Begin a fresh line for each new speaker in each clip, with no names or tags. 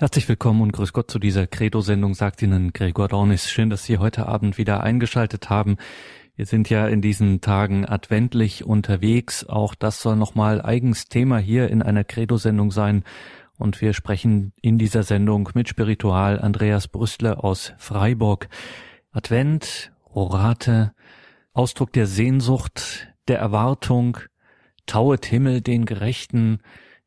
Herzlich willkommen und grüß Gott zu dieser Credo-Sendung, sagt Ihnen Gregor Dornis. Schön, dass Sie heute Abend wieder eingeschaltet haben. Wir sind ja in diesen Tagen adventlich unterwegs. Auch das soll nochmal eigens Thema hier in einer Credo-Sendung sein. Und wir sprechen in dieser Sendung mit Spiritual Andreas Brüstler aus Freiburg. Advent, Orate, Ausdruck der Sehnsucht, der Erwartung, tauet Himmel den Gerechten,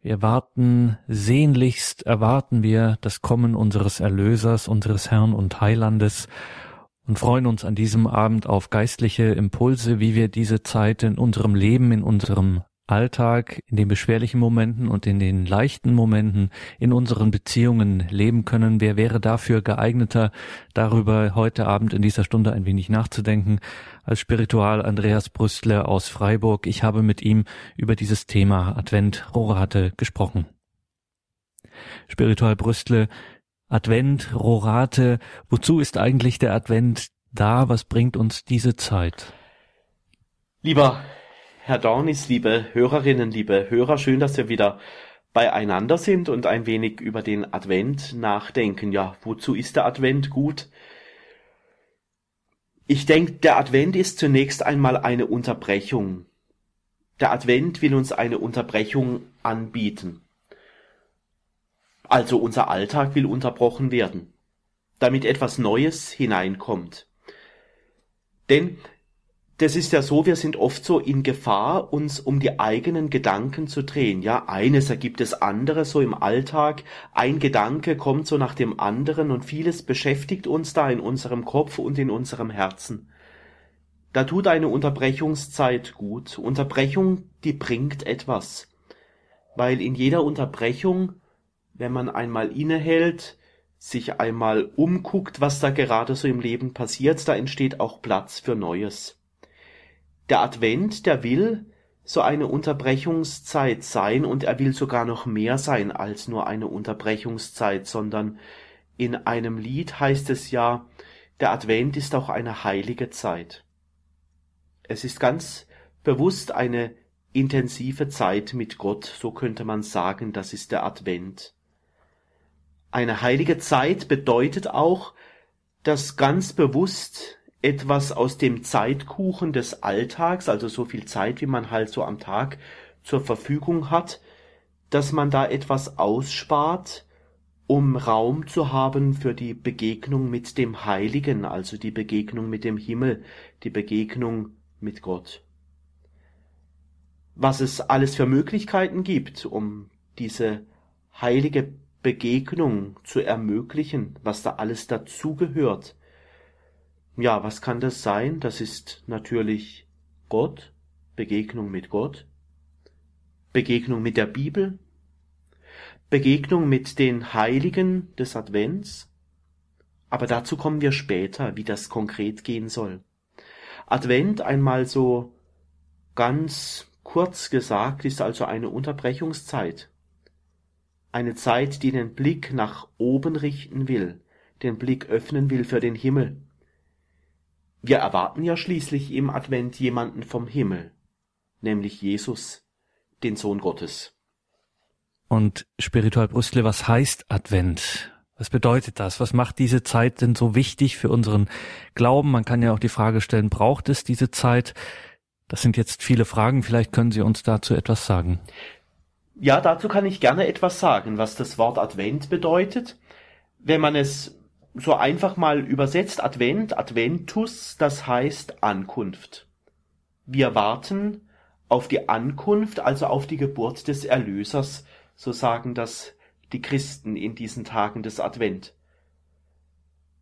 wir warten, sehnlichst erwarten wir das Kommen unseres Erlösers, unseres Herrn und Heilandes und freuen uns an diesem Abend auf geistliche Impulse, wie wir diese Zeit in unserem Leben, in unserem Alltag, in den beschwerlichen Momenten und in den leichten Momenten in unseren Beziehungen leben können. Wer wäre dafür geeigneter, darüber heute Abend in dieser Stunde ein wenig nachzudenken, als Spiritual Andreas Brüstler aus Freiburg. Ich habe mit ihm über dieses Thema Advent Rorate gesprochen. Spiritual Brüstle, Advent, Rorate, wozu ist eigentlich der Advent da? Was bringt uns diese Zeit?
Lieber Herr Dornis, liebe Hörerinnen, liebe Hörer, schön, dass wir wieder beieinander sind und ein wenig über den Advent nachdenken. Ja, wozu ist der Advent gut? Ich denke, der Advent ist zunächst einmal eine Unterbrechung. Der Advent will uns eine Unterbrechung anbieten. Also unser Alltag will unterbrochen werden, damit etwas Neues hineinkommt. Denn das ist ja so, wir sind oft so in Gefahr, uns um die eigenen Gedanken zu drehen. Ja, eines ergibt das andere so im Alltag. Ein Gedanke kommt so nach dem anderen und vieles beschäftigt uns da in unserem Kopf und in unserem Herzen. Da tut eine Unterbrechungszeit gut. Unterbrechung, die bringt etwas. Weil in jeder Unterbrechung, wenn man einmal innehält, sich einmal umguckt, was da gerade so im Leben passiert, da entsteht auch Platz für Neues. Der Advent, der will so eine Unterbrechungszeit sein und er will sogar noch mehr sein als nur eine Unterbrechungszeit, sondern in einem Lied heißt es ja, der Advent ist auch eine heilige Zeit. Es ist ganz bewusst eine intensive Zeit mit Gott, so könnte man sagen, das ist der Advent. Eine heilige Zeit bedeutet auch, dass ganz bewusst etwas aus dem Zeitkuchen des Alltags, also so viel Zeit, wie man halt so am Tag zur Verfügung hat, dass man da etwas ausspart, um Raum zu haben für die Begegnung mit dem Heiligen, also die Begegnung mit dem Himmel, die Begegnung mit Gott. Was es alles für Möglichkeiten gibt, um diese heilige Begegnung zu ermöglichen, was da alles dazugehört, ja, was kann das sein? Das ist natürlich Gott, Begegnung mit Gott, Begegnung mit der Bibel, Begegnung mit den Heiligen des Advents. Aber dazu kommen wir später, wie das konkret gehen soll. Advent einmal so ganz kurz gesagt ist also eine Unterbrechungszeit. Eine Zeit, die den Blick nach oben richten will, den Blick öffnen will für den Himmel, wir erwarten ja schließlich im Advent jemanden vom Himmel, nämlich Jesus, den Sohn Gottes.
Und Spiritual Brüssel, was heißt Advent? Was bedeutet das? Was macht diese Zeit denn so wichtig für unseren Glauben? Man kann ja auch die Frage stellen, braucht es diese Zeit? Das sind jetzt viele Fragen. Vielleicht können Sie uns dazu etwas sagen.
Ja, dazu kann ich gerne etwas sagen, was das Wort Advent bedeutet. Wenn man es so einfach mal übersetzt Advent, Adventus, das heißt Ankunft. Wir warten auf die Ankunft, also auf die Geburt des Erlösers, so sagen das die Christen in diesen Tagen des Advent.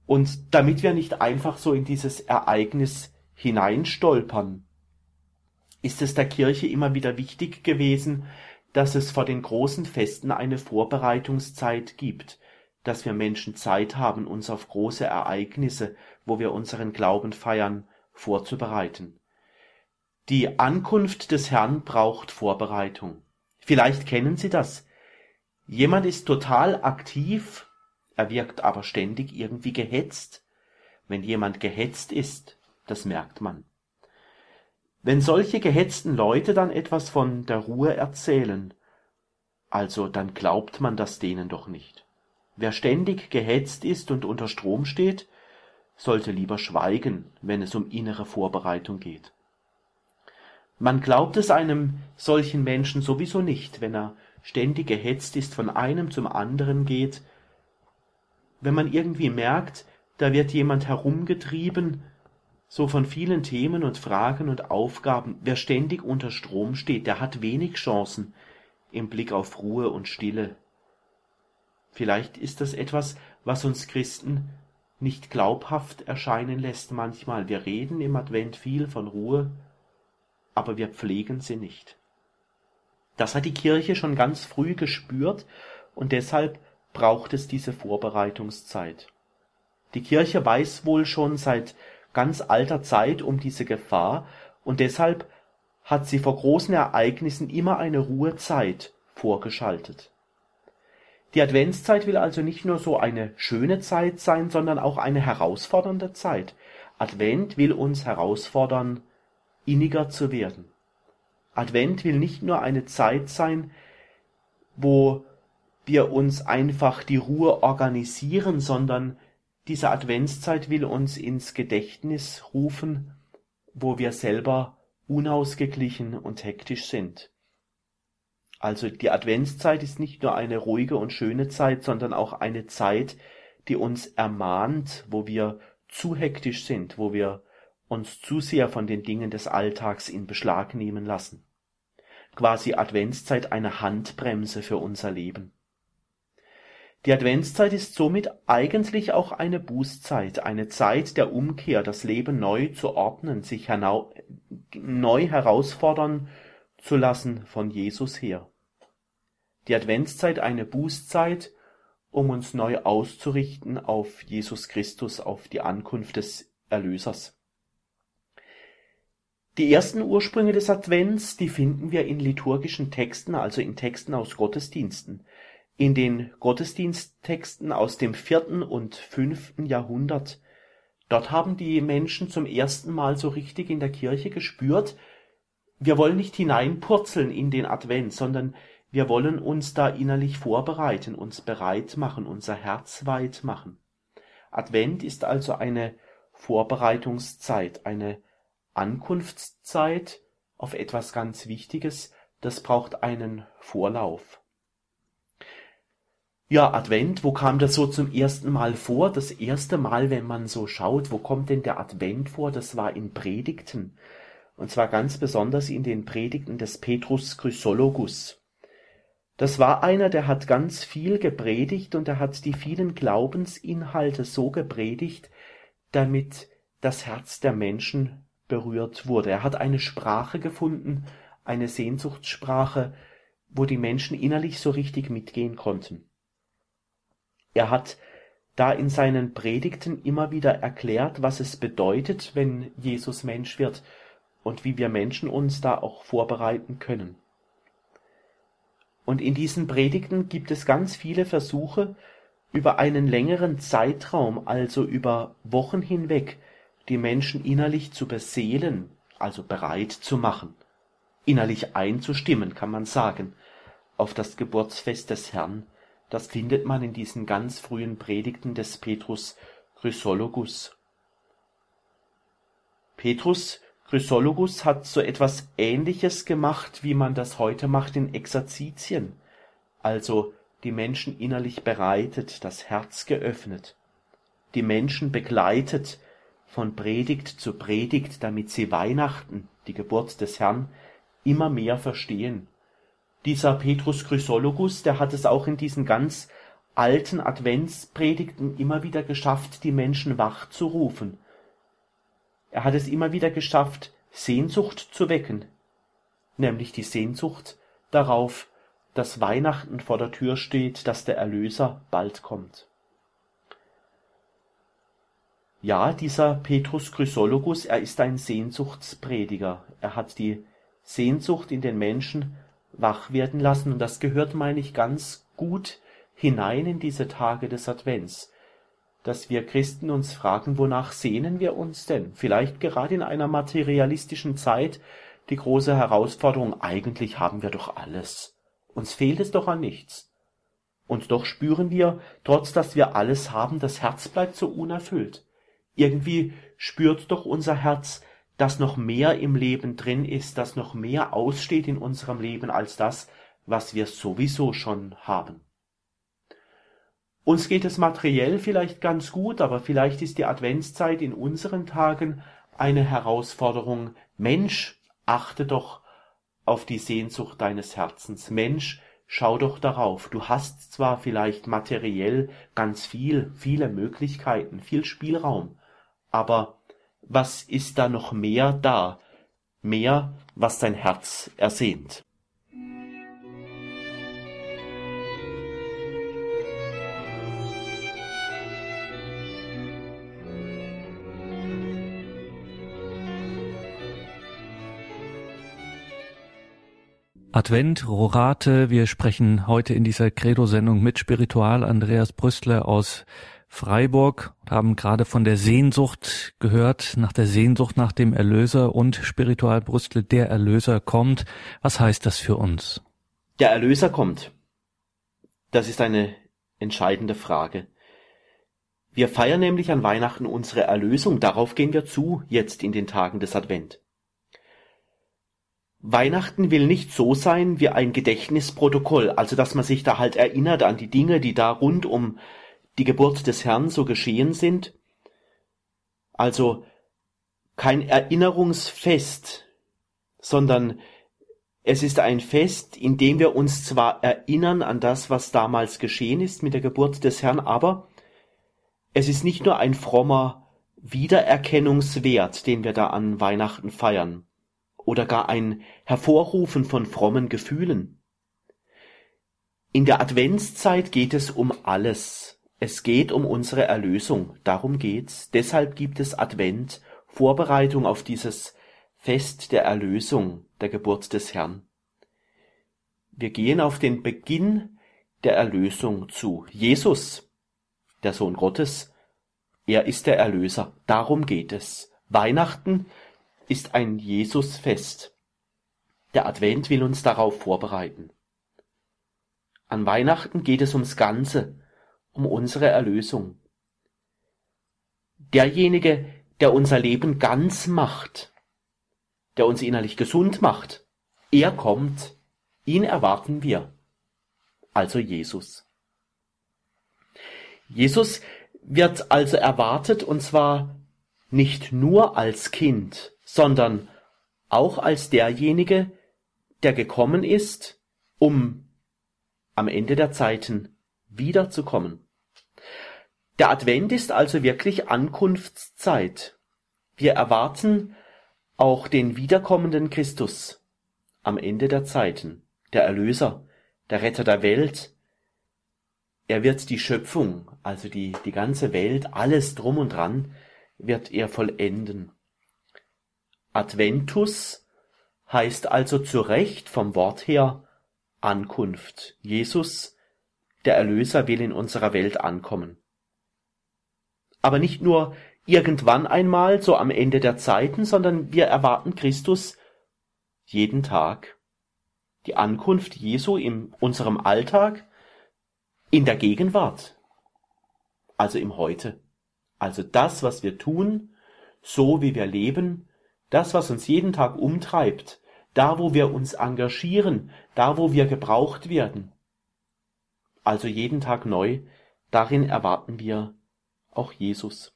Und damit wir nicht einfach so in dieses Ereignis hineinstolpern, ist es der Kirche immer wieder wichtig gewesen, dass es vor den großen Festen eine Vorbereitungszeit gibt, dass wir Menschen Zeit haben, uns auf große Ereignisse, wo wir unseren Glauben feiern, vorzubereiten. Die Ankunft des Herrn braucht Vorbereitung. Vielleicht kennen Sie das. Jemand ist total aktiv, er wirkt aber ständig irgendwie gehetzt. Wenn jemand gehetzt ist, das merkt man. Wenn solche gehetzten Leute dann etwas von der Ruhe erzählen, also dann glaubt man das denen doch nicht. Wer ständig gehetzt ist und unter Strom steht, sollte lieber schweigen, wenn es um innere Vorbereitung geht. Man glaubt es einem solchen Menschen sowieso nicht, wenn er ständig gehetzt ist, von einem zum anderen geht, wenn man irgendwie merkt, da wird jemand herumgetrieben, so von vielen Themen und Fragen und Aufgaben, wer ständig unter Strom steht, der hat wenig Chancen im Blick auf Ruhe und Stille. Vielleicht ist das etwas, was uns Christen nicht glaubhaft erscheinen lässt manchmal. Wir reden im Advent viel von Ruhe, aber wir pflegen sie nicht. Das hat die Kirche schon ganz früh gespürt und deshalb braucht es diese Vorbereitungszeit. Die Kirche weiß wohl schon seit ganz alter Zeit um diese Gefahr und deshalb hat sie vor großen Ereignissen immer eine Ruhezeit vorgeschaltet. Die Adventszeit will also nicht nur so eine schöne Zeit sein, sondern auch eine herausfordernde Zeit. Advent will uns herausfordern, inniger zu werden. Advent will nicht nur eine Zeit sein, wo wir uns einfach die Ruhe organisieren, sondern diese Adventszeit will uns ins Gedächtnis rufen, wo wir selber unausgeglichen und hektisch sind. Also die Adventszeit ist nicht nur eine ruhige und schöne Zeit, sondern auch eine Zeit, die uns ermahnt, wo wir zu hektisch sind, wo wir uns zu sehr von den Dingen des Alltags in Beschlag nehmen lassen. Quasi Adventszeit eine Handbremse für unser Leben. Die Adventszeit ist somit eigentlich auch eine Bußzeit, eine Zeit der Umkehr, das Leben neu zu ordnen, sich neu herausfordern zu lassen von Jesus her. Die Adventszeit eine Bußzeit, um uns neu auszurichten auf Jesus Christus, auf die Ankunft des Erlösers. Die ersten Ursprünge des Advents, die finden wir in liturgischen Texten, also in Texten aus Gottesdiensten. In den Gottesdiensttexten aus dem vierten und fünften Jahrhundert. Dort haben die Menschen zum ersten Mal so richtig in der Kirche gespürt, wir wollen nicht hineinpurzeln in den Advent, sondern wir wollen uns da innerlich vorbereiten, uns bereit machen, unser Herz weit machen. Advent ist also eine Vorbereitungszeit, eine Ankunftszeit auf etwas ganz Wichtiges, das braucht einen Vorlauf. Ja, Advent, wo kam das so zum ersten Mal vor? Das erste Mal, wenn man so schaut, wo kommt denn der Advent vor? Das war in Predigten. Und zwar ganz besonders in den Predigten des Petrus Chrysologus. Das war einer, der hat ganz viel gepredigt und er hat die vielen Glaubensinhalte so gepredigt, damit das Herz der Menschen berührt wurde. Er hat eine Sprache gefunden, eine Sehnsuchtssprache, wo die Menschen innerlich so richtig mitgehen konnten. Er hat da in seinen Predigten immer wieder erklärt, was es bedeutet, wenn Jesus Mensch wird und wie wir Menschen uns da auch vorbereiten können. Und in diesen Predigten gibt es ganz viele Versuche, über einen längeren Zeitraum, also über Wochen hinweg, die Menschen innerlich zu beseelen, also bereit zu machen, innerlich einzustimmen, kann man sagen, auf das Geburtsfest des Herrn, das findet man in diesen ganz frühen Predigten des Petrus Chrysologus. Petrus Chrysologus hat so etwas Ähnliches gemacht, wie man das heute macht in Exerzitien, also die Menschen innerlich bereitet, das Herz geöffnet, die Menschen begleitet von Predigt zu Predigt, damit sie Weihnachten, die Geburt des Herrn, immer mehr verstehen. Dieser Petrus Chrysologus, der hat es auch in diesen ganz alten Adventspredigten immer wieder geschafft, die Menschen wach zu rufen. Er hat es immer wieder geschafft, Sehnsucht zu wecken, nämlich die Sehnsucht darauf, dass Weihnachten vor der Tür steht, dass der Erlöser bald kommt. Ja, dieser Petrus Chrysologus, er ist ein Sehnsuchtsprediger. Er hat die Sehnsucht in den Menschen wach werden lassen und das gehört, meine ich, ganz gut hinein in diese Tage des Advents, dass wir Christen uns fragen, wonach sehnen wir uns denn? Vielleicht gerade in einer materialistischen Zeit die große Herausforderung, eigentlich haben wir doch alles. Uns fehlt es doch an nichts. Und doch spüren wir, trotz dass wir alles haben, das Herz bleibt so unerfüllt. Irgendwie spürt doch unser Herz, dass noch mehr im Leben drin ist, dass noch mehr aussteht in unserem Leben als das, was wir sowieso schon haben. Uns geht es materiell vielleicht ganz gut, aber vielleicht ist die Adventszeit in unseren Tagen eine Herausforderung. Mensch, achte doch auf die Sehnsucht deines Herzens. Mensch, schau doch darauf. Du hast zwar vielleicht materiell ganz viel, viele Möglichkeiten, viel Spielraum, aber was ist da noch mehr da? Mehr, was dein Herz ersehnt.
Advent, Rorate. Wir sprechen heute in dieser Credo-Sendung mit Spiritual Andreas Brüstler aus Freiburg und haben gerade von der Sehnsucht gehört, nach der Sehnsucht nach dem Erlöser und Spiritual Brüstler, der Erlöser kommt. Was heißt das für uns?
Der Erlöser kommt. Das ist eine entscheidende Frage. Wir feiern nämlich an Weihnachten unsere Erlösung. Darauf gehen wir zu, jetzt in den Tagen des Advent. Weihnachten will nicht so sein wie ein Gedächtnisprotokoll, also dass man sich da halt erinnert an die Dinge, die da rund um die Geburt des Herrn so geschehen sind. Also kein Erinnerungsfest, sondern es ist ein Fest, in dem wir uns zwar erinnern an das, was damals geschehen ist mit der Geburt des Herrn, aber es ist nicht nur ein frommer Wiedererkennungswert, den wir da an Weihnachten feiern, oder gar ein Hervorrufen von frommen Gefühlen. In der Adventszeit geht es um alles. Es geht um unsere Erlösung. Darum geht's. Deshalb gibt es Advent, Vorbereitung auf dieses Fest der Erlösung, der Geburt des Herrn. Wir gehen auf den Beginn der Erlösung zu. Jesus, der Sohn Gottes, er ist der Erlöser. Darum geht es. Weihnachten ist ein Jesusfest. Der Advent will uns darauf vorbereiten. An Weihnachten geht es ums Ganze, um unsere Erlösung. Derjenige, der unser Leben ganz macht, der uns innerlich gesund macht, er kommt, ihn erwarten wir, also Jesus. Jesus wird also erwartet und zwar nicht nur als Kind, sondern auch als derjenige, der gekommen ist, um am Ende der Zeiten wiederzukommen. Der Advent ist also wirklich Ankunftszeit. Wir erwarten auch den wiederkommenden Christus am Ende der Zeiten, der Erlöser, der Retter der Welt. Er wird die Schöpfung, also die, die ganze Welt, alles drum und dran, wird er vollenden. Adventus heißt also zu Recht vom Wort her Ankunft. Jesus, der Erlöser, will in unserer Welt ankommen. Aber nicht nur irgendwann einmal, so am Ende der Zeiten, sondern wir erwarten Christus jeden Tag. Die Ankunft Jesu in unserem Alltag, in der Gegenwart, also im Heute. Also das, was wir tun, so wie wir leben, das, was uns jeden Tag umtreibt, da, wo wir uns engagieren, da, wo wir gebraucht werden. Also jeden Tag neu, darin erwarten wir auch Jesus.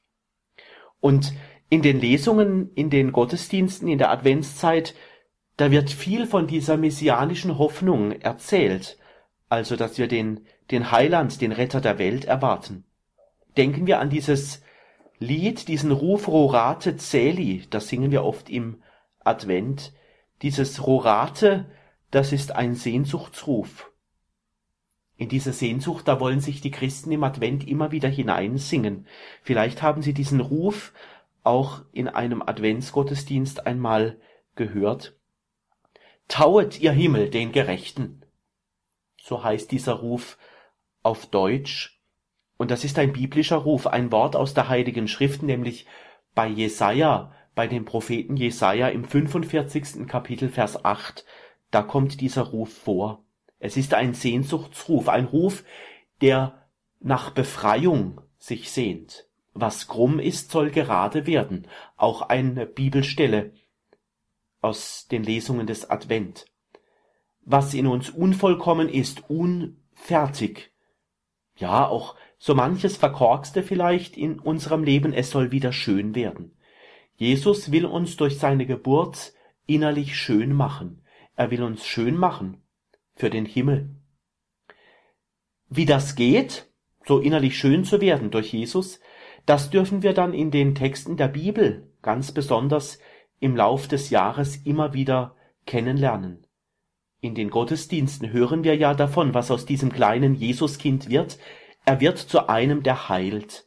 Und in den Lesungen, in den Gottesdiensten, in der Adventszeit, da wird viel von dieser messianischen Hoffnung erzählt, also dass wir den, den Heiland, den Retter der Welt erwarten. Denken wir an dieses Lied, diesen Ruf Rorate Celi, das singen wir oft im Advent. Dieses Rorate, das ist ein Sehnsuchtsruf. In diese Sehnsucht, da wollen sich die Christen im Advent immer wieder hineinsingen. Vielleicht haben Sie diesen Ruf auch in einem Adventsgottesdienst einmal gehört. Tauet ihr Himmel den Gerechten. So heißt dieser Ruf auf Deutsch. Und das ist ein biblischer Ruf, ein Wort aus der Heiligen Schrift, nämlich bei Jesaja, bei dem Propheten Jesaja im 45. Kapitel Vers 8, da kommt dieser Ruf vor. Es ist ein Sehnsuchtsruf, ein Ruf, der nach Befreiung sich sehnt. Was krumm ist, soll gerade werden. Auch eine Bibelstelle aus den Lesungen des Advent. Was in uns unvollkommen ist, unfertig. Ja, auch so manches Verkorkste vielleicht in unserem Leben, es soll wieder schön werden. Jesus will uns durch seine Geburt innerlich schön machen. Er will uns schön machen für den Himmel. Wie das geht, so innerlich schön zu werden durch Jesus, das dürfen wir dann in den Texten der Bibel ganz besonders im Lauf des Jahres immer wieder kennenlernen. In den Gottesdiensten hören wir ja davon, was aus diesem kleinen Jesuskind wird. Er wird zu einem, der heilt.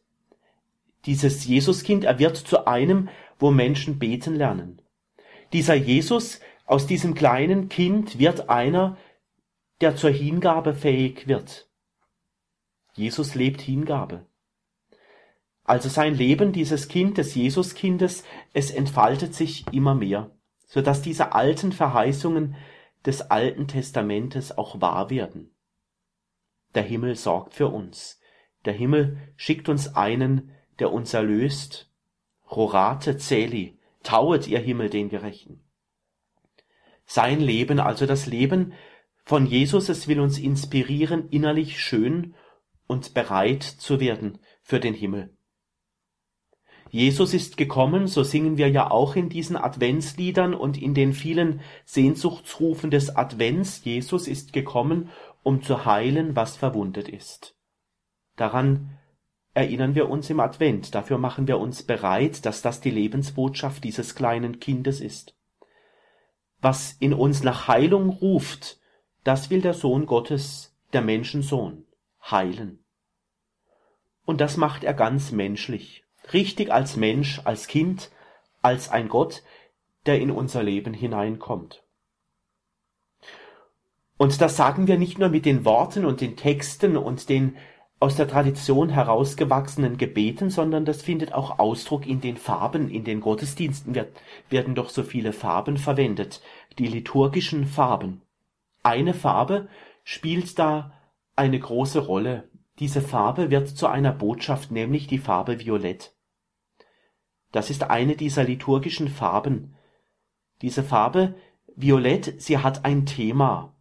Dieses Jesuskind, er wird zu einem, wo Menschen beten lernen. Dieser Jesus aus diesem kleinen Kind wird einer, der zur Hingabe fähig wird. Jesus lebt Hingabe. Also sein Leben, dieses Kind des Jesuskindes, es entfaltet sich immer mehr, so dass diese alten Verheißungen des Alten Testamentes auch wahr werden. Der Himmel sorgt für uns. Der Himmel schickt uns einen, der uns erlöst. Rorate celi, tauet ihr Himmel den Gerechten. Sein Leben, also das Leben von Jesus, es will uns inspirieren, innerlich schön und bereit zu werden für den Himmel. Jesus ist gekommen, so singen wir ja auch in diesen Adventsliedern und in den vielen Sehnsuchtsrufen des Advents. Jesus ist gekommen, um zu heilen, was verwundet ist. Daran erinnern wir uns im Advent, dafür machen wir uns bereit, dass das die Lebensbotschaft dieses kleinen Kindes ist. Was in uns nach Heilung ruft, das will der Sohn Gottes, der Menschensohn, heilen. Und das macht er ganz menschlich richtig als Mensch, als Kind, als ein Gott, der in unser Leben hineinkommt. Und das sagen wir nicht nur mit den Worten und den Texten und den aus der Tradition herausgewachsenen Gebeten, sondern das findet auch Ausdruck in den Farben. In den Gottesdiensten wird, werden doch so viele Farben verwendet, die liturgischen Farben. Eine Farbe spielt da eine große Rolle. Diese Farbe wird zu einer Botschaft, nämlich die Farbe Violett. Das ist eine dieser liturgischen Farben. Diese Farbe Violett, sie hat ein Thema.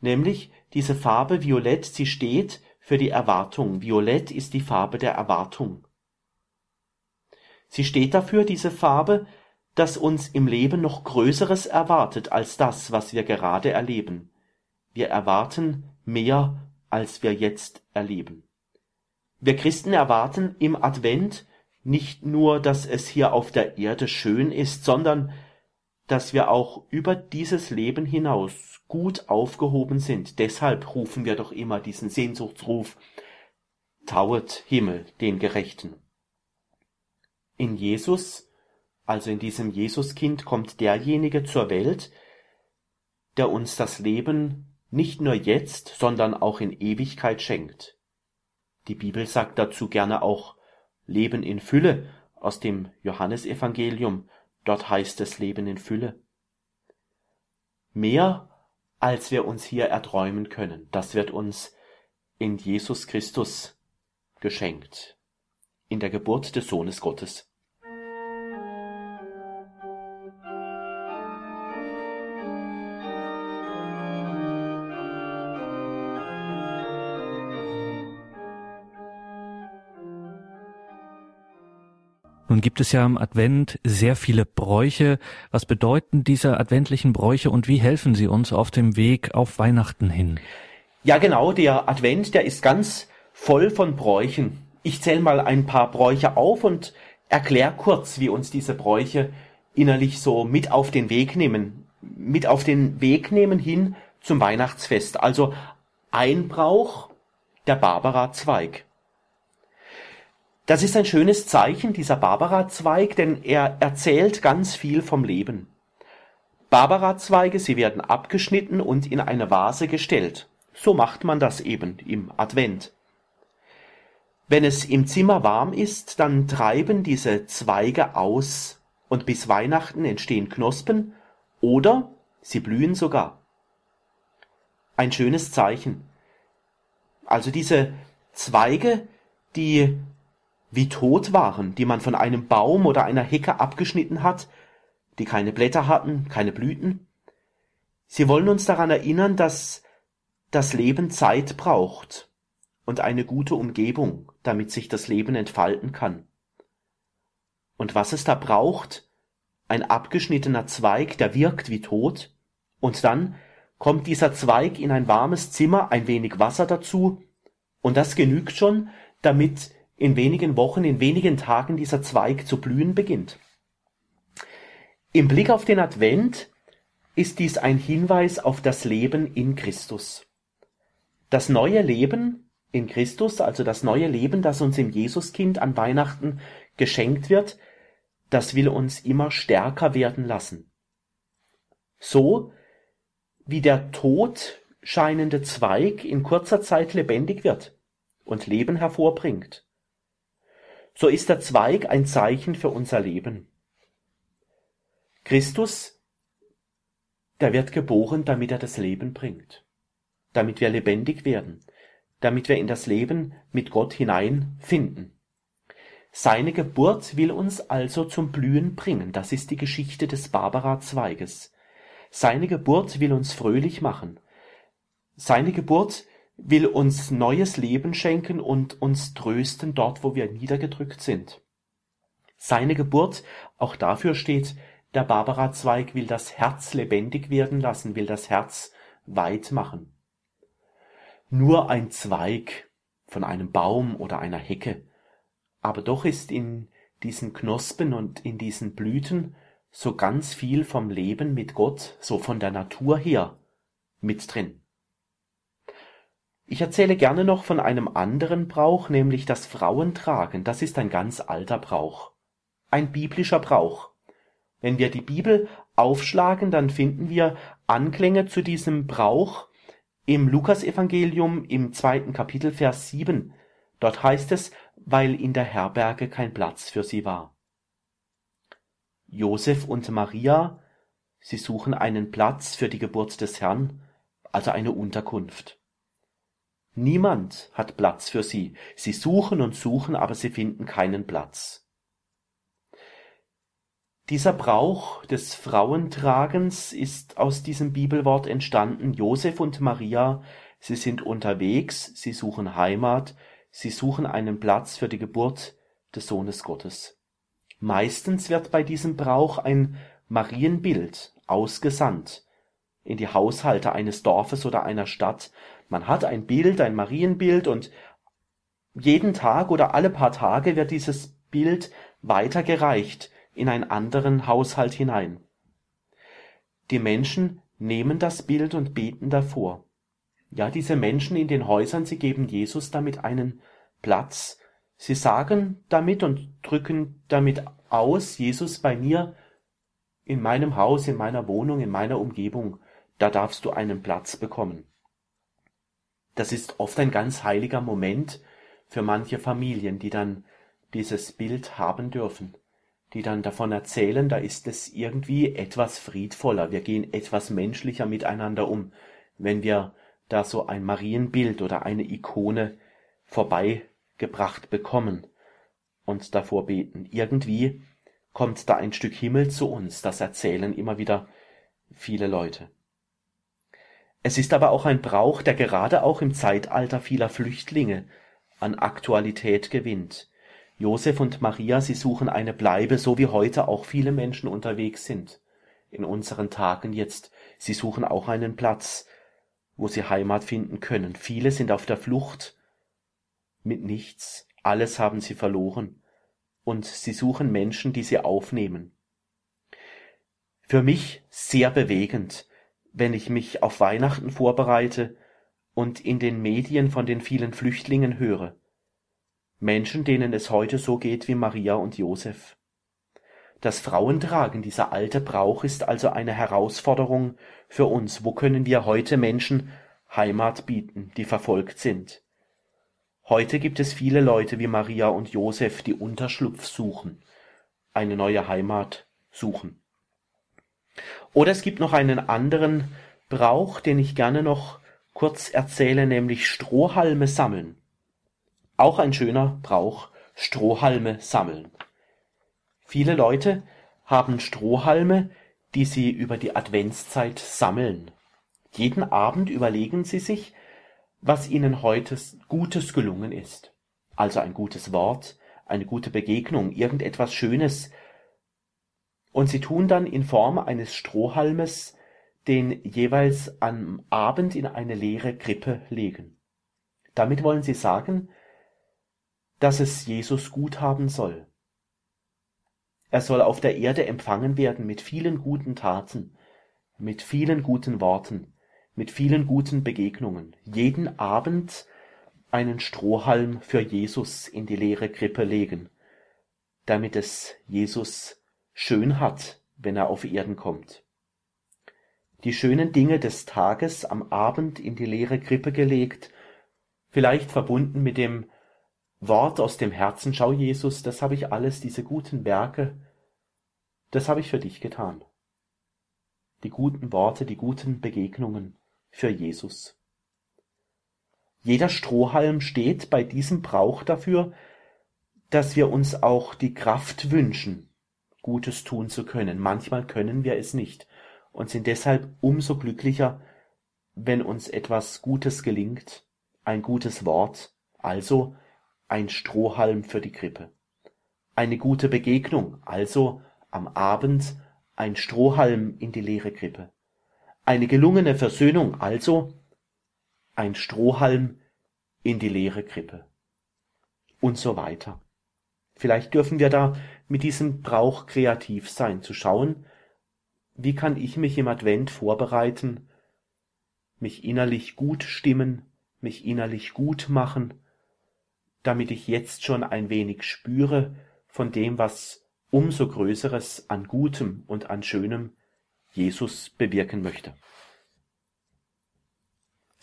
Nämlich diese Farbe Violett, sie steht für die Erwartung. Violett ist die Farbe der Erwartung. Sie steht dafür, diese Farbe, dass uns im Leben noch Größeres erwartet als das, was wir gerade erleben. Wir erwarten mehr, als wir jetzt erleben. Wir Christen erwarten im Advent nicht nur, dass es hier auf der Erde schön ist, sondern dass wir auch über dieses Leben hinaus gut aufgehoben sind. Deshalb rufen wir doch immer diesen Sehnsuchtsruf, Tauet Himmel den Gerechten. In Jesus, also in diesem Jesuskind, kommt derjenige zur Welt, der uns das Leben nicht nur jetzt, sondern auch in Ewigkeit schenkt. Die Bibel sagt dazu gerne auch Leben in Fülle aus dem Johannesevangelium. Dort heißt es Leben in Fülle. Mehr als wir uns hier erträumen können, das wird uns in Jesus Christus geschenkt, in der Geburt des Sohnes Gottes.
Nun gibt es ja im Advent sehr viele Bräuche. Was bedeuten diese adventlichen Bräuche und wie helfen sie uns auf dem Weg auf Weihnachten hin?
Ja, genau, der Advent, der ist ganz voll von Bräuchen. Ich zähle mal ein paar Bräuche auf und erkläre kurz, wie uns diese Bräuche innerlich so mit auf den Weg nehmen, mit auf den Weg nehmen hin zum Weihnachtsfest. Also ein Brauch, der Barbara-Zweig. Das ist ein schönes Zeichen, dieser Barbara-Zweig, denn er erzählt ganz viel vom Leben. Barbara-Zweige, sie werden abgeschnitten und in eine Vase gestellt. So macht man das eben im Advent. Wenn es im Zimmer warm ist, dann treiben diese Zweige aus und bis Weihnachten entstehen Knospen oder sie blühen sogar. Ein schönes Zeichen. Also diese Zweige, die wie tot waren, die man von einem Baum oder einer Hecke abgeschnitten hat, die keine Blätter hatten, keine Blüten. Sie wollen uns daran erinnern, dass das Leben Zeit braucht und eine gute Umgebung, damit sich das Leben entfalten kann. Und was es da braucht, ein abgeschnittener Zweig, der wirkt wie tot, und dann kommt dieser Zweig in ein warmes Zimmer, ein wenig Wasser dazu, und das genügt schon, damit in wenigen Wochen, in wenigen Tagen dieser Zweig zu blühen beginnt. Im Blick auf den Advent ist dies ein Hinweis auf das Leben in Christus. Das neue Leben in Christus, also das neue Leben, das uns im Jesuskind an Weihnachten geschenkt wird, das will uns immer stärker werden lassen. So wie der tot scheinende Zweig in kurzer Zeit lebendig wird und Leben hervorbringt so ist der Zweig ein Zeichen für unser Leben. Christus, der wird geboren, damit er das Leben bringt, damit wir lebendig werden, damit wir in das Leben mit Gott hineinfinden. Seine Geburt will uns also zum Blühen bringen. Das ist die Geschichte des Barbara-Zweiges. Seine Geburt will uns fröhlich machen. Seine Geburt will uns neues Leben schenken und uns trösten dort, wo wir niedergedrückt sind. Seine Geburt, auch dafür steht, der Barbara-Zweig will das Herz lebendig werden lassen, will das Herz weit machen. Nur ein Zweig von einem Baum oder einer Hecke, aber doch ist in diesen Knospen und in diesen Blüten so ganz viel vom Leben mit Gott, so von der Natur her, mit drin. Ich erzähle gerne noch von einem anderen Brauch, nämlich das Frauentragen. Das ist ein ganz alter Brauch. Ein biblischer Brauch. Wenn wir die Bibel aufschlagen, dann finden wir Anklänge zu diesem Brauch im Lukasevangelium im zweiten Kapitel Vers 7. Dort heißt es, weil in der Herberge kein Platz für sie war. Josef und Maria, sie suchen einen Platz für die Geburt des Herrn, also eine Unterkunft. Niemand hat Platz für sie. Sie suchen und suchen, aber sie finden keinen Platz. Dieser Brauch des Frauentragens ist aus diesem Bibelwort entstanden. Josef und Maria, sie sind unterwegs, sie suchen Heimat, sie suchen einen Platz für die Geburt des Sohnes Gottes. Meistens wird bei diesem Brauch ein Marienbild ausgesandt in die Haushalte eines Dorfes oder einer Stadt, man hat ein Bild, ein Marienbild und jeden Tag oder alle paar Tage wird dieses Bild weitergereicht in einen anderen Haushalt hinein. Die Menschen nehmen das Bild und beten davor. Ja, diese Menschen in den Häusern, sie geben Jesus damit einen Platz. Sie sagen damit und drücken damit aus, Jesus bei mir in meinem Haus, in meiner Wohnung, in meiner Umgebung, da darfst du einen Platz bekommen. Das ist oft ein ganz heiliger Moment für manche Familien, die dann dieses Bild haben dürfen, die dann davon erzählen, da ist es irgendwie etwas friedvoller, wir gehen etwas menschlicher miteinander um, wenn wir da so ein Marienbild oder eine Ikone vorbeigebracht bekommen und davor beten. Irgendwie kommt da ein Stück Himmel zu uns, das erzählen immer wieder viele Leute. Es ist aber auch ein Brauch, der gerade auch im Zeitalter vieler Flüchtlinge an Aktualität gewinnt. Josef und Maria, sie suchen eine Bleibe, so wie heute auch viele Menschen unterwegs sind. In unseren Tagen jetzt. Sie suchen auch einen Platz, wo sie Heimat finden können. Viele sind auf der Flucht mit nichts. Alles haben sie verloren. Und sie suchen Menschen, die sie aufnehmen. Für mich sehr bewegend, wenn ich mich auf Weihnachten vorbereite und in den Medien von den vielen Flüchtlingen höre. Menschen, denen es heute so geht wie Maria und Josef. Das Frauentragen, dieser alte Brauch, ist also eine Herausforderung für uns. Wo können wir heute Menschen Heimat bieten, die verfolgt sind? Heute gibt es viele Leute wie Maria und Josef, die Unterschlupf suchen, eine neue Heimat suchen. Oder es gibt noch einen anderen Brauch, den ich gerne noch kurz erzählen, nämlich Strohhalme sammeln. Auch ein schöner Brauch, Strohhalme sammeln. Viele Leute haben Strohhalme, die sie über die Adventszeit sammeln. Jeden Abend überlegen sie sich, was ihnen heute Gutes gelungen ist. Also ein gutes Wort, eine gute Begegnung, irgendetwas Schönes. Und sie tun dann in Form eines Strohhalmes den jeweils am Abend in eine leere Krippe legen. Damit wollen sie sagen, dass es Jesus gut haben soll. Er soll auf der Erde empfangen werden mit vielen guten Taten, mit vielen guten Worten, mit vielen guten Begegnungen. Jeden Abend einen Strohhalm für Jesus in die leere Krippe legen, damit es Jesus schön hat, wenn er auf Erden kommt. Die schönen Dinge des Tages am Abend in die leere Krippe gelegt, vielleicht verbunden mit dem Wort aus dem Herzen, schau Jesus, das habe ich alles, diese guten Werke, das habe ich für dich getan. Die guten Worte, die guten Begegnungen für Jesus. Jeder Strohhalm steht bei diesem Brauch dafür, dass wir uns auch die Kraft wünschen, Gutes tun zu können. Manchmal können wir es nicht und sind deshalb umso glücklicher, wenn uns etwas Gutes gelingt, ein gutes Wort, also ein Strohhalm für die Krippe. Eine gute Begegnung, also am Abend ein Strohhalm in die leere Krippe. Eine gelungene Versöhnung, also ein Strohhalm in die leere Krippe. Und so weiter. Vielleicht dürfen wir da mit diesem Brauch kreativ sein, zu schauen, wie kann ich mich im Advent vorbereiten, mich innerlich gut stimmen, mich innerlich gut machen, damit ich jetzt schon ein wenig spüre von dem, was umso Größeres an Gutem und an Schönem Jesus bewirken möchte.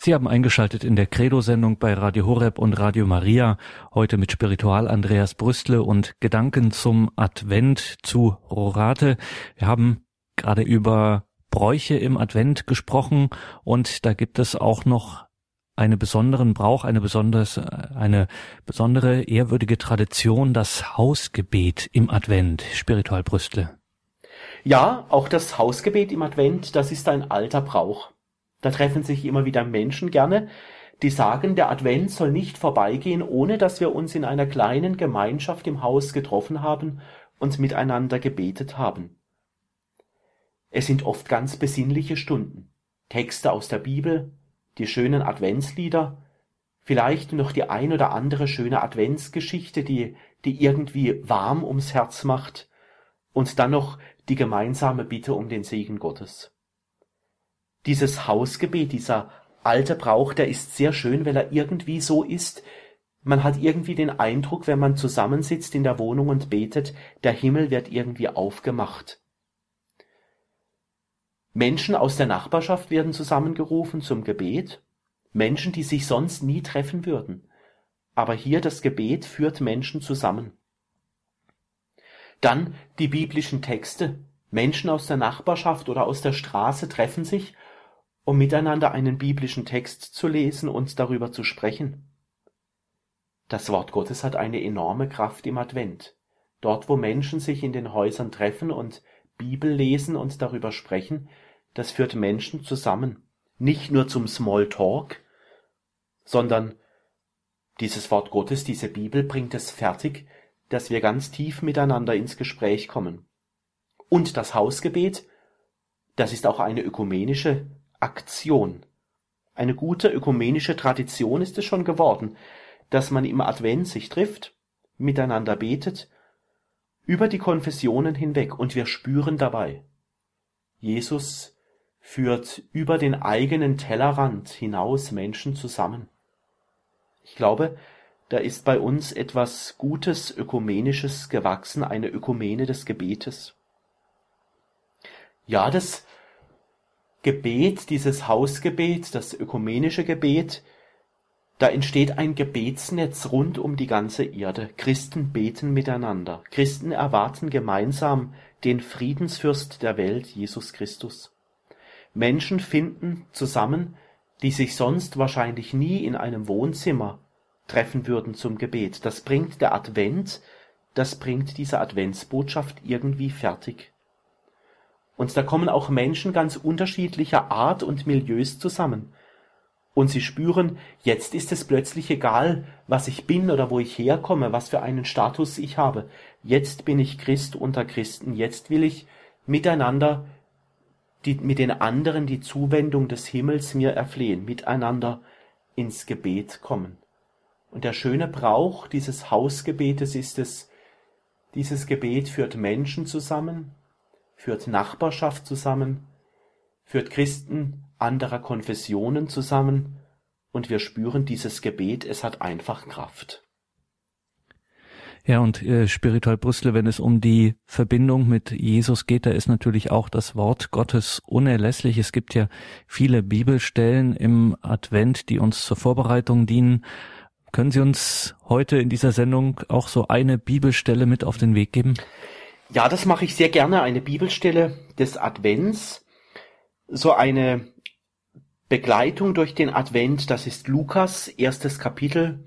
Sie haben eingeschaltet in der Credo-Sendung bei Radio Horeb und Radio Maria, heute mit Spiritual Andreas Brüstle und Gedanken zum Advent zu Rorate. Wir haben gerade über Bräuche im Advent gesprochen und da gibt es auch noch einen besonderen Brauch, eine besonders, eine besondere ehrwürdige Tradition, das Hausgebet im Advent, Spiritual Brüstle.
Ja, auch das Hausgebet im Advent, das ist ein alter Brauch. Da treffen sich immer wieder Menschen gerne, die sagen, der Advent soll nicht vorbeigehen, ohne dass wir uns in einer kleinen Gemeinschaft im Haus getroffen haben und miteinander gebetet haben. Es sind oft ganz besinnliche Stunden. Texte aus der Bibel, die schönen Adventslieder, vielleicht noch die ein oder andere schöne Adventsgeschichte, die, die irgendwie warm ums Herz macht, und dann noch die gemeinsame Bitte um den Segen Gottes. Dieses Hausgebet, dieser alte Brauch, der ist sehr schön, weil er irgendwie so ist, man hat irgendwie den Eindruck, wenn man zusammensitzt in der Wohnung und betet, der Himmel wird irgendwie aufgemacht. Menschen aus der Nachbarschaft werden zusammengerufen zum Gebet, Menschen, die sich sonst nie treffen würden. Aber hier das Gebet führt Menschen zusammen. Dann die biblischen Texte. Menschen aus der Nachbarschaft oder aus der Straße treffen sich, um miteinander einen biblischen Text zu lesen und darüber zu sprechen. Das Wort Gottes hat eine enorme Kraft im Advent. Dort, wo Menschen sich in den Häusern treffen und Bibel lesen und darüber sprechen, das führt Menschen zusammen. Nicht nur zum Smalltalk, sondern dieses Wort Gottes, diese Bibel bringt es fertig, dass wir ganz tief miteinander ins Gespräch kommen. Und das Hausgebet, das ist auch eine ökumenische Aktion. Eine gute ökumenische Tradition ist es schon geworden, dass man im Advent sich trifft, miteinander betet, über die Konfessionen hinweg und wir spüren dabei, Jesus führt über den eigenen Tellerrand hinaus Menschen zusammen. Ich glaube, da ist bei uns etwas Gutes, Ökumenisches gewachsen, eine Ökumene des Gebetes. Ja, das Gebet, dieses Hausgebet, das ökumenische Gebet, da entsteht ein Gebetsnetz rund um die ganze Erde. Christen beten miteinander. Christen erwarten gemeinsam den Friedensfürst der Welt, Jesus Christus. Menschen finden zusammen die sich sonst wahrscheinlich nie in einem Wohnzimmer treffen würden zum Gebet. Das bringt der Advent, das bringt diese Adventsbotschaft irgendwie fertig. Und da kommen auch Menschen ganz unterschiedlicher Art und Milieus zusammen. Und sie spüren, jetzt ist es plötzlich egal, was ich bin oder wo ich herkomme, was für einen Status ich habe. Jetzt bin ich Christ unter Christen. Jetzt will ich miteinander die, mit den anderen die Zuwendung des Himmels mir erflehen, miteinander ins Gebet kommen. Und der schöne Brauch dieses Hausgebetes ist es, dieses Gebet führt Menschen zusammen, führt Nachbarschaft zusammen, führt Christen anderer Konfessionen zusammen, und wir spüren dieses Gebet, es hat einfach Kraft.
Ja, und äh, spirituell Brüssel, wenn es um die Verbindung mit Jesus geht, da ist natürlich auch das Wort Gottes unerlässlich. Es gibt ja viele Bibelstellen im Advent, die uns zur Vorbereitung dienen. Können Sie uns heute in dieser Sendung auch so eine Bibelstelle mit auf den Weg geben?
Ja, das mache ich sehr gerne. Eine Bibelstelle des Advents. So eine Begleitung durch den Advent, das ist Lukas, erstes Kapitel,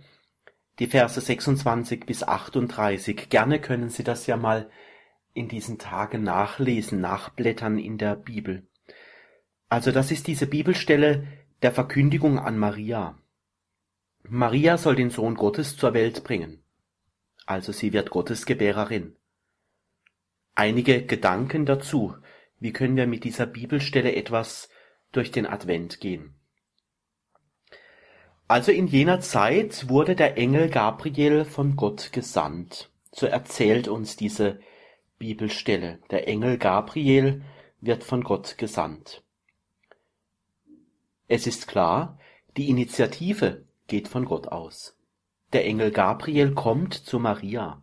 die Verse 26 bis 38. Gerne können Sie das ja mal in diesen Tagen nachlesen, nachblättern in der Bibel. Also das ist diese Bibelstelle der Verkündigung an Maria. Maria soll den Sohn Gottes zur Welt bringen. Also sie wird Gottes Gebärerin. Einige Gedanken dazu. Wie können wir mit dieser Bibelstelle etwas durch den Advent gehen? Also in jener Zeit wurde der Engel Gabriel von Gott gesandt. So erzählt uns diese Bibelstelle. Der Engel Gabriel wird von Gott gesandt. Es ist klar, die Initiative geht von Gott aus. Der Engel Gabriel kommt zu Maria.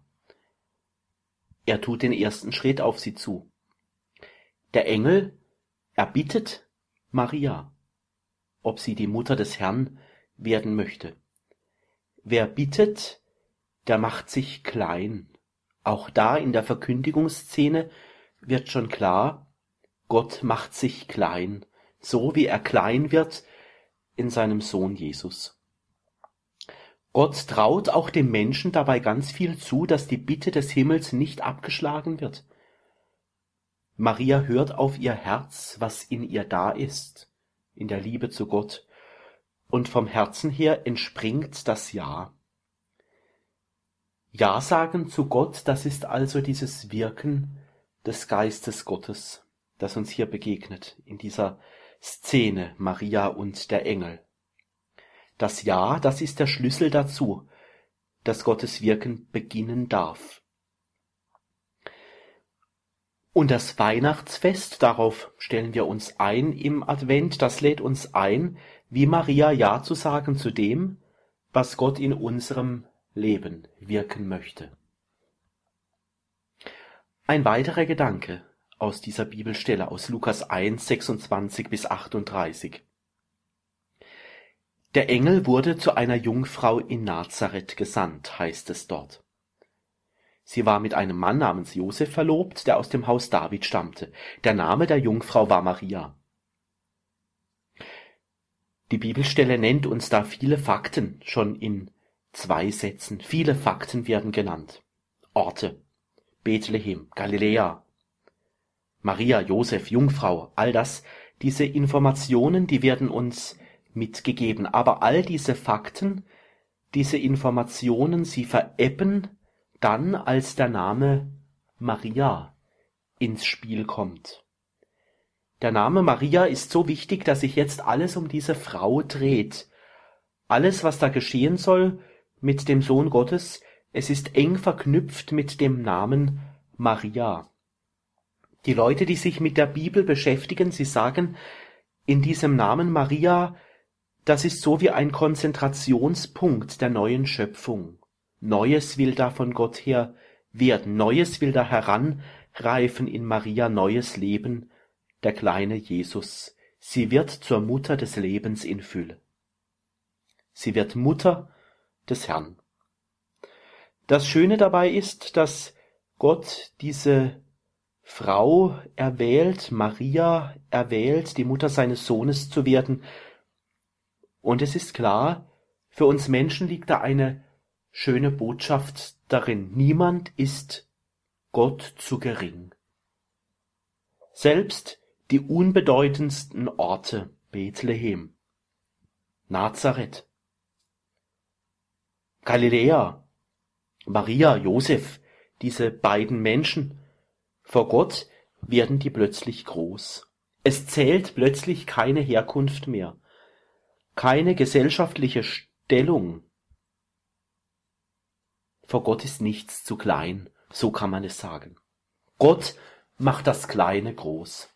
Er tut den ersten Schritt auf sie zu. Der Engel erbittet Maria, ob sie die Mutter des Herrn werden möchte. Wer bittet, der macht sich klein. Auch da in der Verkündigungsszene wird schon klar, Gott macht sich klein, so wie er klein wird in seinem Sohn Jesus. Gott traut auch dem Menschen dabei ganz viel zu, dass die Bitte des Himmels nicht abgeschlagen wird. Maria hört auf ihr Herz, was in ihr da ist, in der Liebe zu Gott, und vom Herzen her entspringt das Ja. Ja sagen zu Gott, das ist also dieses Wirken des Geistes Gottes, das uns hier begegnet, in dieser Szene Maria und der Engel. Das Ja, das ist der Schlüssel dazu, dass Gottes Wirken beginnen darf. Und das Weihnachtsfest, darauf stellen wir uns ein im Advent, das lädt uns ein, wie Maria Ja zu sagen zu dem, was Gott in unserem Leben wirken möchte. Ein weiterer Gedanke aus dieser Bibelstelle aus Lukas 1, 26 bis 38. Der Engel wurde zu einer Jungfrau in Nazareth gesandt, heißt es dort. Sie war mit einem Mann namens Josef verlobt, der aus dem Haus David stammte. Der Name der Jungfrau war Maria. Die Bibelstelle nennt uns da viele Fakten schon in zwei Sätzen. Viele Fakten werden genannt. Orte. Bethlehem, Galiläa, Maria, Josef, Jungfrau, all das, diese Informationen, die werden uns mitgegeben. Aber all diese Fakten, diese Informationen, sie verebben dann, als der Name Maria ins Spiel kommt. Der Name Maria ist so wichtig, dass sich jetzt alles um diese Frau dreht. Alles, was da geschehen soll mit dem Sohn Gottes, es ist eng verknüpft mit dem Namen Maria. Die Leute, die sich mit der Bibel beschäftigen, sie sagen, in diesem Namen Maria, das ist so wie ein Konzentrationspunkt der neuen Schöpfung. Neues will da von Gott her werden, Neues will da heranreifen in Maria, neues Leben, der kleine Jesus. Sie wird zur Mutter des Lebens in Fülle. Sie wird Mutter des Herrn. Das Schöne dabei ist, dass Gott diese Frau erwählt, Maria erwählt, die Mutter seines Sohnes zu werden, Und es ist klar, für uns Menschen liegt da eine schöne Botschaft darin. Niemand ist Gott zu gering. Selbst die unbedeutendsten Orte Bethlehem, Nazareth, Galiläa, Maria, Josef, diese beiden Menschen, vor Gott werden die plötzlich groß. Es zählt plötzlich keine Herkunft mehr, keine gesellschaftliche Stellung. Vor Gott ist nichts zu klein, so kann man es sagen. Gott macht das Kleine groß.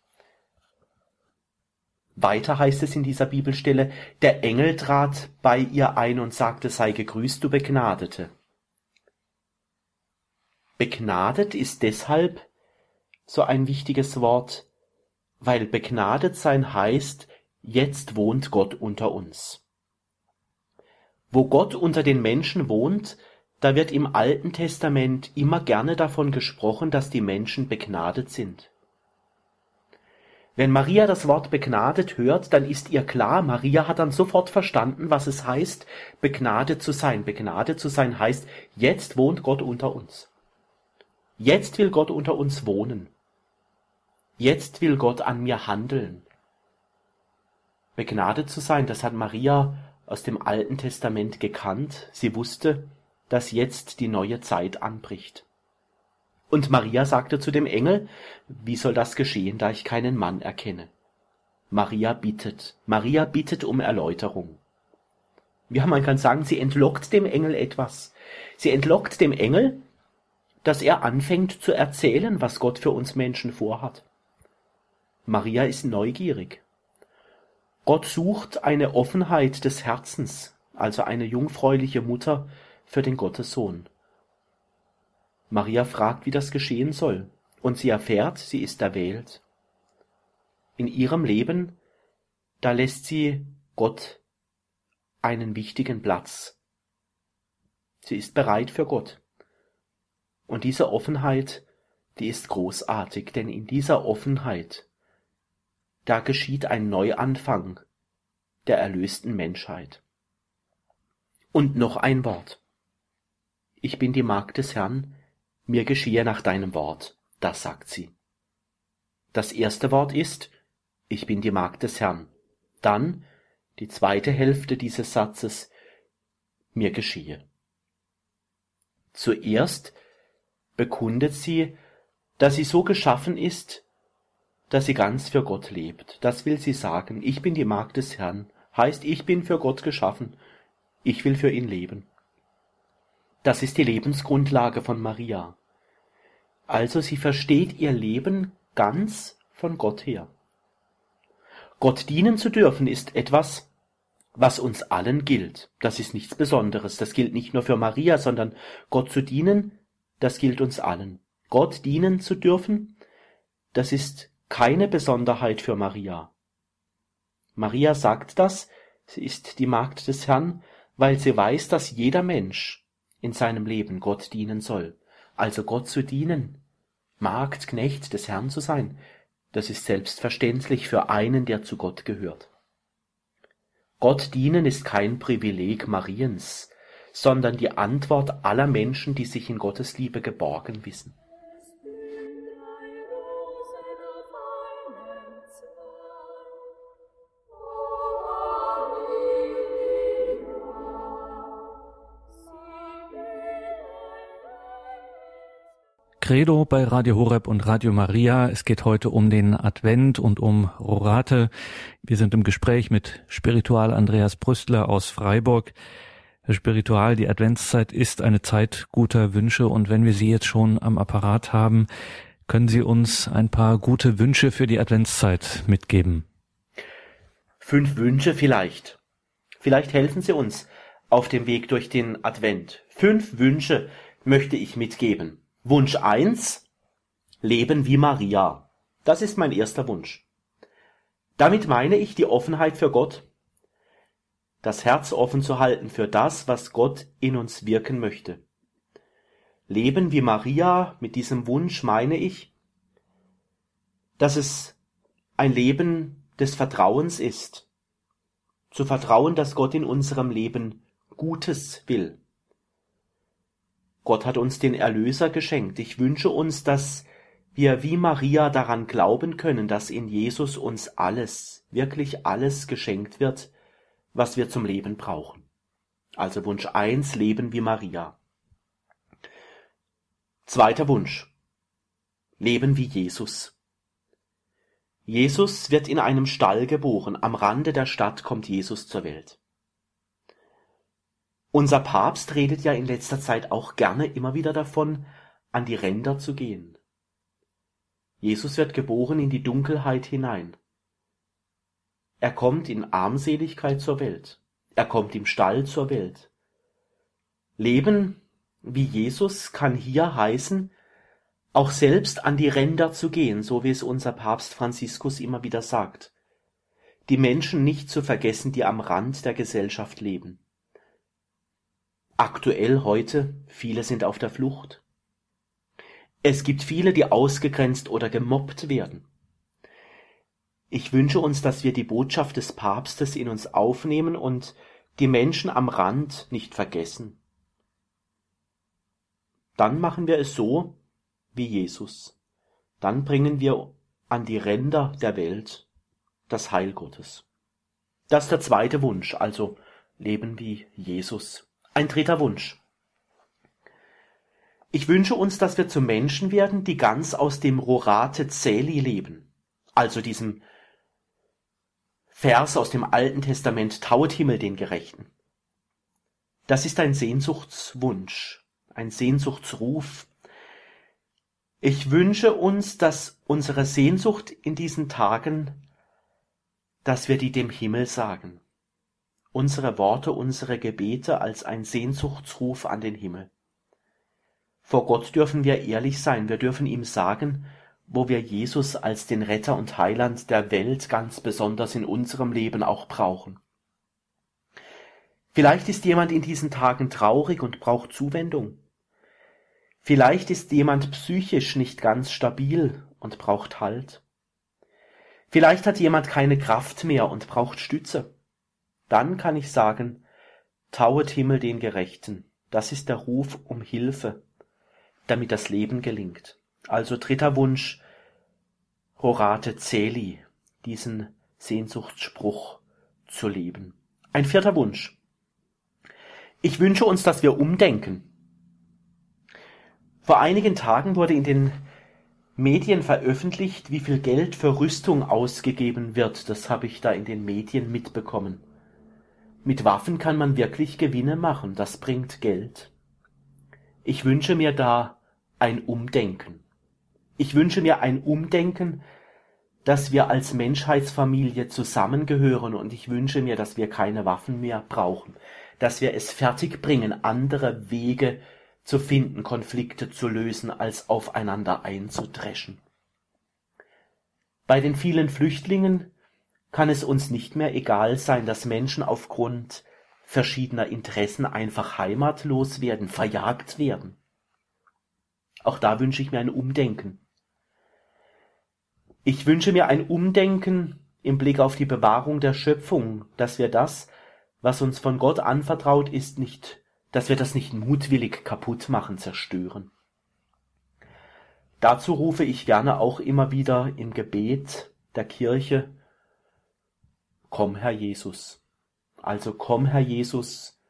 Weiter heißt es in dieser Bibelstelle, der Engel trat bei ihr ein und sagte, sei gegrüßt, du Begnadete. Begnadet ist deshalb so ein wichtiges Wort, weil begnadet sein heißt, jetzt wohnt Gott unter uns. Wo Gott unter den Menschen wohnt, da wird im Alten Testament immer gerne davon gesprochen, dass die Menschen begnadet sind. Wenn Maria das Wort begnadet hört, dann ist ihr klar, Maria hat dann sofort verstanden, was es heißt, begnadet zu sein. Begnadet zu sein heißt, jetzt wohnt Gott unter uns. Jetzt will Gott unter uns wohnen. Jetzt will Gott an mir handeln. Begnadet zu sein, das hat Maria aus dem Alten Testament gekannt. Sie wusste, dass jetzt die neue Zeit anbricht. Und Maria sagte zu dem Engel, wie soll das geschehen, da ich keinen Mann erkenne? Maria bittet, Maria bittet um Erläuterung. Ja, man kann sagen, sie entlockt dem Engel etwas. Sie entlockt dem Engel, dass er anfängt zu erzählen, was Gott für uns Menschen vorhat. Maria ist neugierig. Gott sucht eine Offenheit des Herzens, also eine jungfräuliche Mutter für den Gottessohn. Maria fragt, wie das geschehen soll, und sie erfährt, sie ist erwählt. In ihrem Leben, da lässt sie Gott einen wichtigen Platz. Sie ist bereit für Gott. Und diese Offenheit, die ist großartig, denn in dieser Offenheit, da geschieht ein Neuanfang der erlösten Menschheit. Und noch ein Wort. Ich bin die Magd des Herrn, mir geschehe nach deinem Wort, das sagt sie. Das erste Wort ist, ich bin die Magd des Herrn. Dann die zweite Hälfte dieses Satzes, mir geschehe. Zuerst bekundet sie, dass sie so geschaffen ist, dass sie ganz für Gott lebt. Das will sie sagen. Ich bin die Magd des Herrn. Heißt, ich bin für Gott geschaffen. Ich will für ihn leben. Das ist die Lebensgrundlage von Maria. Also sie versteht ihr Leben ganz von Gott her. Gott dienen zu dürfen ist etwas, was uns allen gilt. Das ist nichts Besonderes. Das gilt nicht nur für Maria, sondern Gott zu dienen, das gilt uns allen. Gott dienen zu dürfen, das ist keine Besonderheit für Maria. Maria sagt das, sie ist die Magd des Herrn, weil sie weiß, dass jeder Mensch in seinem Leben Gott dienen soll. Also Gott zu dienen, Magd, Knecht des Herrn zu sein, das ist selbstverständlich für einen, der zu Gott gehört. Gott dienen ist kein Privileg Mariens, sondern die Antwort aller Menschen, die sich in Gottes Liebe geborgen wissen.
Credo bei Radio Horeb und Radio Maria. Es geht heute um den Advent und um Rorate. Wir sind im Gespräch mit Spiritual Andreas Brüstler aus Freiburg. Herr Spiritual, die Adventszeit ist eine Zeit guter Wünsche und wenn wir Sie jetzt schon am Apparat haben, können Sie uns ein paar gute Wünsche für die Adventszeit mitgeben?
Fünf Wünsche vielleicht. Vielleicht helfen Sie uns auf dem Weg durch den Advent. Fünf Wünsche möchte ich mitgeben. Wunsch eins: Leben wie Maria. Das ist mein erster Wunsch. Damit meine ich die Offenheit für Gott, das Herz offen zu halten für das, was Gott in uns wirken möchte. Leben wie Maria, mit diesem Wunsch meine ich, dass es ein Leben des Vertrauens ist, zu vertrauen, dass Gott in unserem Leben Gutes will. Gott hat uns den Erlöser geschenkt. Ich wünsche uns, dass wir wie Maria daran glauben können, dass in Jesus uns alles, wirklich alles geschenkt wird, was wir zum Leben brauchen. Also Wunsch eins: Leben wie Maria. Zweiter Wunsch. Leben wie Jesus. Jesus wird in einem Stall geboren. Am Rande der Stadt kommt Jesus zur Welt. Unser Papst redet ja in letzter Zeit auch gerne immer wieder davon, an die Ränder zu gehen. Jesus wird geboren in die Dunkelheit hinein. Er kommt in Armseligkeit zur Welt. Er kommt im Stall zur Welt. Leben wie Jesus kann hier heißen, auch selbst an die Ränder zu gehen, so wie es unser Papst Franziskus immer wieder sagt. Die Menschen nicht zu vergessen, die am Rand der Gesellschaft leben. Aktuell heute, viele sind auf der Flucht. Es gibt viele, die ausgegrenzt oder gemobbt werden. Ich wünsche uns, dass wir die Botschaft des Papstes in uns aufnehmen und die Menschen am Rand nicht vergessen. Dann machen wir es so wie Jesus. Dann bringen wir an die Ränder der Welt das Heil Gottes. Das ist der zweite Wunsch, also leben wie Jesus. Ein dritter Wunsch. Ich wünsche uns, dass wir zu Menschen werden, die ganz aus dem Rorate Celi leben, also diesem Vers aus dem Alten Testament, tauet Himmel den Gerechten. Das ist ein Sehnsuchtswunsch, ein Sehnsuchtsruf. Ich wünsche uns, dass unsere Sehnsucht in diesen Tagen, dass wir die dem Himmel sagen unsere Worte, unsere Gebete als ein Sehnsuchtsruf an den Himmel. Vor Gott dürfen wir ehrlich sein, wir dürfen ihm sagen, wo wir Jesus als den Retter und Heiland der Welt ganz besonders in unserem Leben auch brauchen. Vielleicht ist jemand in diesen Tagen traurig und braucht Zuwendung. Vielleicht ist jemand psychisch nicht ganz stabil und braucht Halt. Vielleicht hat jemand keine Kraft mehr und braucht Stütze. Dann kann ich sagen, tauet Himmel den Gerechten. Das ist der Ruf um Hilfe, damit das Leben gelingt. Also dritter Wunsch, Rorate Celi, diesen Sehnsuchtsspruch zu leben. Ein vierter Wunsch. Ich wünsche uns, dass wir umdenken. Vor einigen Tagen wurde in den Medien veröffentlicht, wie viel Geld für Rüstung ausgegeben wird. Das habe ich da in den Medien mitbekommen. Mit Waffen kann man wirklich Gewinne machen, das bringt Geld. Ich wünsche mir da ein Umdenken. Ich wünsche mir ein Umdenken, dass wir als Menschheitsfamilie zusammengehören und ich wünsche mir, dass wir keine Waffen mehr brauchen, dass wir es fertigbringen, andere Wege zu finden, Konflikte zu lösen, als aufeinander einzudreschen. Bei den vielen Flüchtlingen kann es uns nicht mehr egal sein, dass Menschen aufgrund verschiedener Interessen einfach heimatlos werden, verjagt werden. Auch da wünsche ich mir ein Umdenken. Ich wünsche mir ein Umdenken im Blick auf die Bewahrung der Schöpfung, dass wir das, was uns von Gott anvertraut ist, nicht, dass wir das nicht mutwillig kaputt machen, zerstören. Dazu rufe ich gerne auch immer wieder im Gebet der Kirche Komm, Herr Jesus. Also komm, Herr Jesus,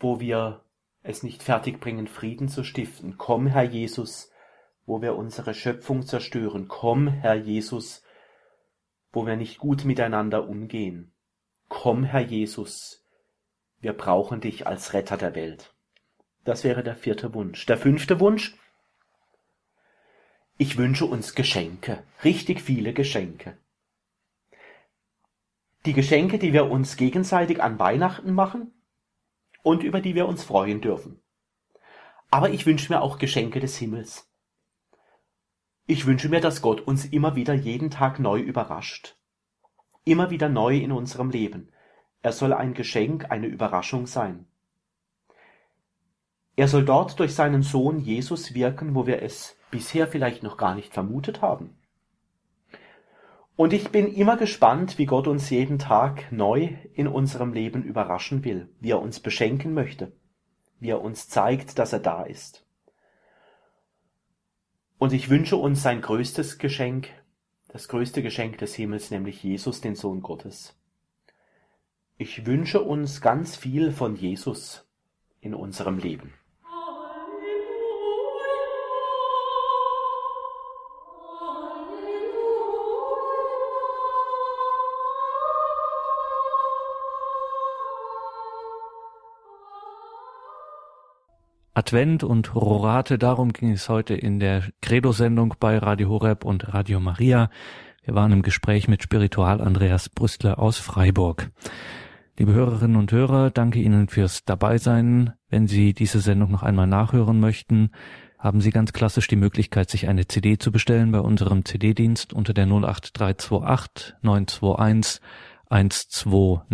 wo wir es nicht fertigbringen, Frieden zu stiften. Komm, Herr Jesus, wo wir unsere Schöpfung zerstören. Komm, Herr Jesus, wo wir nicht gut miteinander umgehen. Komm, Herr Jesus, wir brauchen dich als Retter der Welt. Das wäre der vierte Wunsch. Der fünfte Wunsch. Ich wünsche uns Geschenke, richtig viele Geschenke die Geschenke, die wir uns gegenseitig an Weihnachten machen und über die wir uns freuen dürfen. Aber ich wünsche mir auch Geschenke des Himmels. Ich wünsche mir, dass Gott uns immer wieder jeden Tag neu überrascht. Immer wieder neu in unserem Leben. Er soll ein Geschenk, eine Überraschung sein. Er soll dort durch seinen Sohn Jesus wirken, wo wir es bisher vielleicht noch gar nicht vermutet haben. Und ich bin immer gespannt, wie Gott uns jeden Tag neu in unserem Leben überraschen will, wie er uns beschenken möchte, wie er uns zeigt, dass er da ist. Und ich wünsche uns sein größtes Geschenk, das größte Geschenk des Himmels, nämlich Jesus, den Sohn Gottes. Ich wünsche uns ganz viel von Jesus in unserem Leben.
Advent und Rorate, darum ging es heute in der Credo-Sendung bei Radio Horeb und Radio Maria. Wir waren im Gespräch mit Spiritual Andreas Brüstler aus Freiburg. Liebe Hörerinnen und Hörer, danke Ihnen fürs Dabeisein. Wenn Sie diese Sendung noch einmal nachhören möchten, haben Sie ganz klassisch die Möglichkeit, sich eine CD zu bestellen bei unserem CD-Dienst unter der 08328 921 120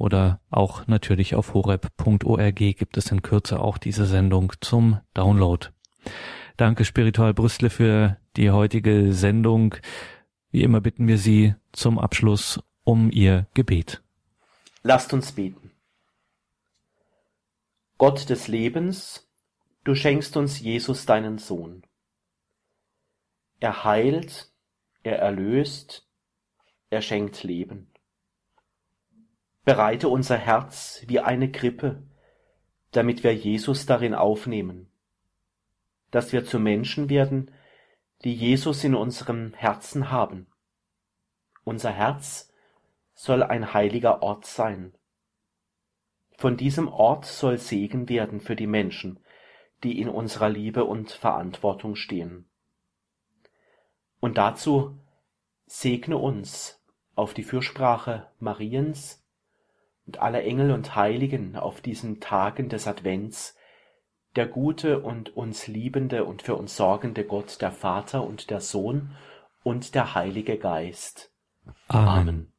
oder auch natürlich auf horeb.org gibt es in Kürze auch diese Sendung zum Download. Danke Spiritual Brüssel für die heutige Sendung. Wie immer bitten wir Sie zum Abschluss um Ihr Gebet.
Lasst uns beten. Gott des Lebens, du schenkst uns Jesus deinen Sohn. Er heilt, er erlöst, er schenkt Leben. Bereite unser Herz wie eine Krippe, damit wir Jesus darin aufnehmen, dass wir zu Menschen werden, die Jesus in unserem Herzen haben. Unser Herz soll ein heiliger Ort sein. Von diesem Ort soll Segen werden für die Menschen, die in unserer Liebe und Verantwortung stehen. Und dazu segne uns auf die Fürsprache Mariens, und aller Engel und Heiligen auf diesen Tagen des Advents, der gute und uns liebende und für uns sorgende Gott, der Vater und der Sohn und der Heilige Geist.
Amen. Amen.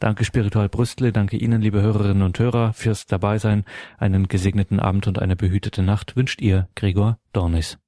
Danke Spiritual Brüstle, danke Ihnen, liebe Hörerinnen und Hörer, fürs Dabeisein. Einen gesegneten Abend und eine behütete Nacht wünscht Ihr Gregor Dornis.